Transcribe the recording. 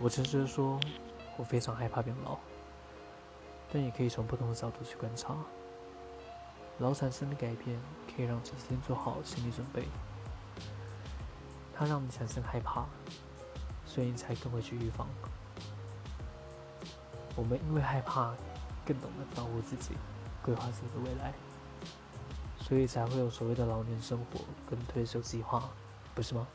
我诚实的说，我非常害怕变老。但也可以从不同的角度去观察，老产生的改变可以让自己先做好心理准备。它让你产生害怕，所以你才更会去预防。我们因为害怕，更懂得保护自己，规划自己的未来，所以才会有所谓的老年生活跟退休计划，不是吗？